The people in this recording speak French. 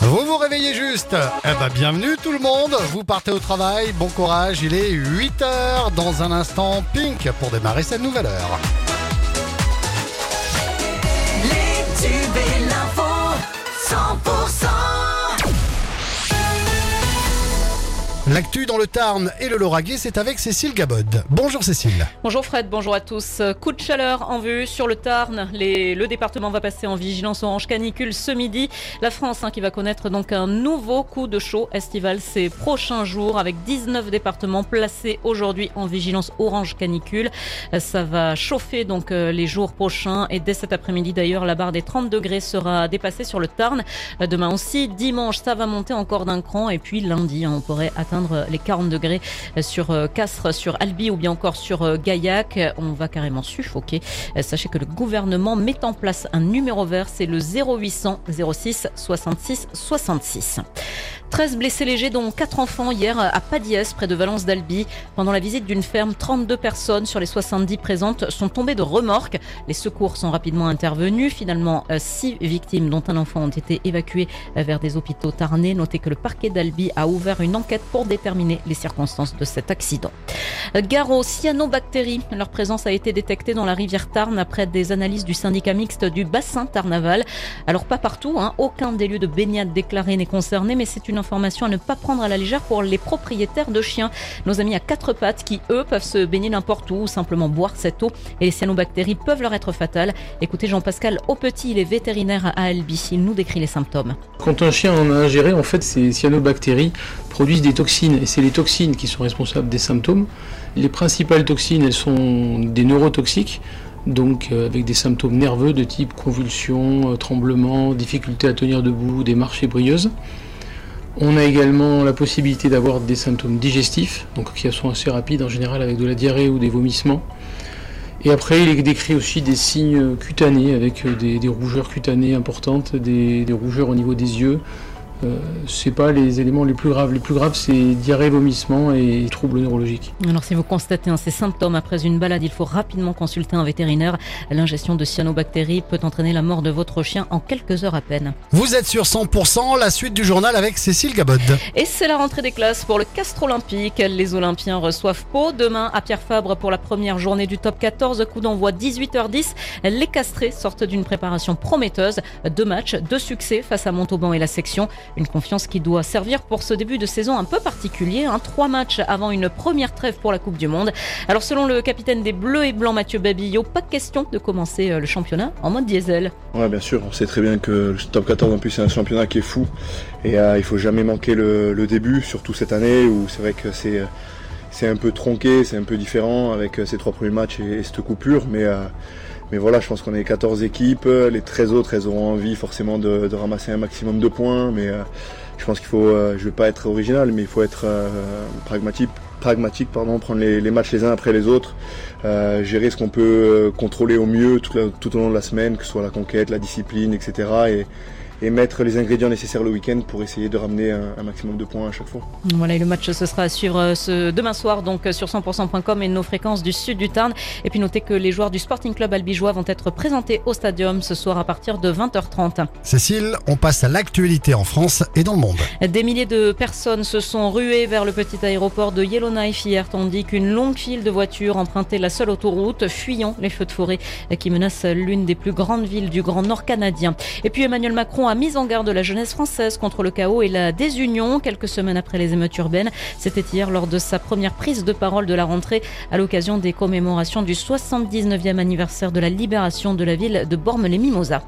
Vous vous réveillez juste. Eh ben bienvenue tout le monde, vous partez au travail, bon courage, il est 8h dans un instant Pink pour démarrer cette nouvelle heure. L'actu dans le Tarn et le Lauragais, c'est avec Cécile Gabod. Bonjour Cécile. Bonjour Fred, bonjour à tous. Coup de chaleur en vue sur le Tarn. Le département va passer en vigilance orange canicule ce midi. La France hein, qui va connaître donc un nouveau coup de chaud estival ces prochains jours avec 19 départements placés aujourd'hui en vigilance orange canicule. Ça va chauffer donc euh, les jours prochains et dès cet après-midi d'ailleurs la barre des 30 degrés sera dépassée sur le Tarn. Euh, Demain aussi, dimanche ça va monter encore d'un cran et puis lundi hein, on pourrait atteindre les 40 degrés sur euh, Castres, sur Albi ou bien encore sur euh, Gaillac. On va carrément suffoquer. Euh, Sachez que le gouvernement met en place un numéro vert, c'est le 0800 06 66 66. 13 blessés légers, dont 4 enfants hier à Padiès, près de Valence d'Albi. Pendant la visite d'une ferme, 32 personnes sur les 70 présentes sont tombées de remorques. Les secours sont rapidement intervenus. Finalement, 6 victimes, dont un enfant, ont été évacuées euh, vers des hôpitaux tarnais. Notez que le parquet d'Albi a ouvert une enquête pour déterminer les circonstances de cet accident. Euh, Gare aux cyanobactéries. Leur présence a été détectée dans la rivière Tarn après des analyses du syndicat mixte du bassin Tarnaval. Alors pas partout, hein, aucun des lieux de baignade déclarés n'est concerné, mais c'est une information à ne pas prendre à la légère pour les propriétaires de chiens. Nos amis à quatre pattes qui, eux, peuvent se baigner n'importe où ou simplement boire cette eau et les cyanobactéries peuvent leur être fatales. Écoutez Jean-Pascal Aupetit, il est vétérinaire à Albi. Il nous décrit les symptômes. Quand un chien en a ingéré, en fait, ces cyanobactéries produisent des toxines et c'est les toxines qui sont responsables des symptômes. Les principales toxines, elles sont des neurotoxiques, donc euh, avec des symptômes nerveux de type convulsions, euh, tremblements, difficulté à tenir debout, des marchés brilleuses. On a également la possibilité d'avoir des symptômes digestifs, donc qui sont assez rapides en général avec de la diarrhée ou des vomissements. Et après, il décrit aussi des signes cutanés avec des, rougeurs cutanées importantes, des rougeurs au niveau des yeux. Euh, c'est pas les éléments les plus graves. Les plus graves, c'est diarrhée, vomissement et troubles neurologiques. Alors si vous constatez hein, ces symptômes après une balade, il faut rapidement consulter un vétérinaire. L'ingestion de cyanobactéries peut entraîner la mort de votre chien en quelques heures à peine. Vous êtes sur 100%, la suite du journal avec Cécile Gabod. Et c'est la rentrée des classes pour le Castre Olympique. Les Olympiens reçoivent Pau demain à Pierre Fabre pour la première journée du top 14. Coup d'envoi 18h10. Les Castrés sortent d'une préparation prometteuse. Deux matchs, deux succès face à Montauban et la section. Une confiance qui doit servir pour ce début de saison un peu particulier. hein. Trois matchs avant une première trêve pour la Coupe du Monde. Alors selon le capitaine des Bleus et Blancs Mathieu Babillot, pas question de commencer euh, le championnat en mode diesel. Ouais, bien sûr, on sait très bien que le top 14 en plus c'est un championnat qui est fou et euh, il faut jamais manquer le, début, surtout cette année où c'est vrai que c'est euh, c'est un peu tronqué, c'est un peu différent avec euh, ces trois premiers matchs et, et cette coupure, mais mais voilà, je pense qu'on est 14 équipes, les 13 autres elles auront envie forcément de, de ramasser un maximum de points, mais euh, je pense qu'il faut, euh, je vais pas être original, mais il faut être euh, pragmatique, pragmatique pardon, prendre les, les matchs les uns après les autres, euh, gérer ce qu'on peut euh, contrôler au mieux tout, tout au long de la semaine, que ce soit la conquête, la discipline, etc. Et, et mettre les ingrédients nécessaires le week-end pour essayer de ramener un, un maximum de points à chaque fois. Voilà, et le match ce sera à suivre euh, ce demain soir donc euh, sur 100%.com et nos fréquences du sud du Tarn. Et puis notez que les joueurs du Sporting Club albigeois vont être présentés au stadium ce soir à partir de 20h30. Cécile, on passe à l'actualité en France et dans le monde. Des milliers de personnes se sont ruées vers le petit aéroport de Yellowknife hier, tandis qu'une longue file de voitures empruntait la seule autoroute, fuyant les feux de forêt qui menacent l'une des plus grandes villes du Grand Nord canadien. Et puis Emmanuel A mis en garde la jeunesse française contre le chaos et la désunion quelques semaines après les émeutes urbaines. C'était hier lors de sa première prise de parole de la rentrée à l'occasion des commémorations du 79e anniversaire de la libération de la ville de Bormes-les-Mimosas.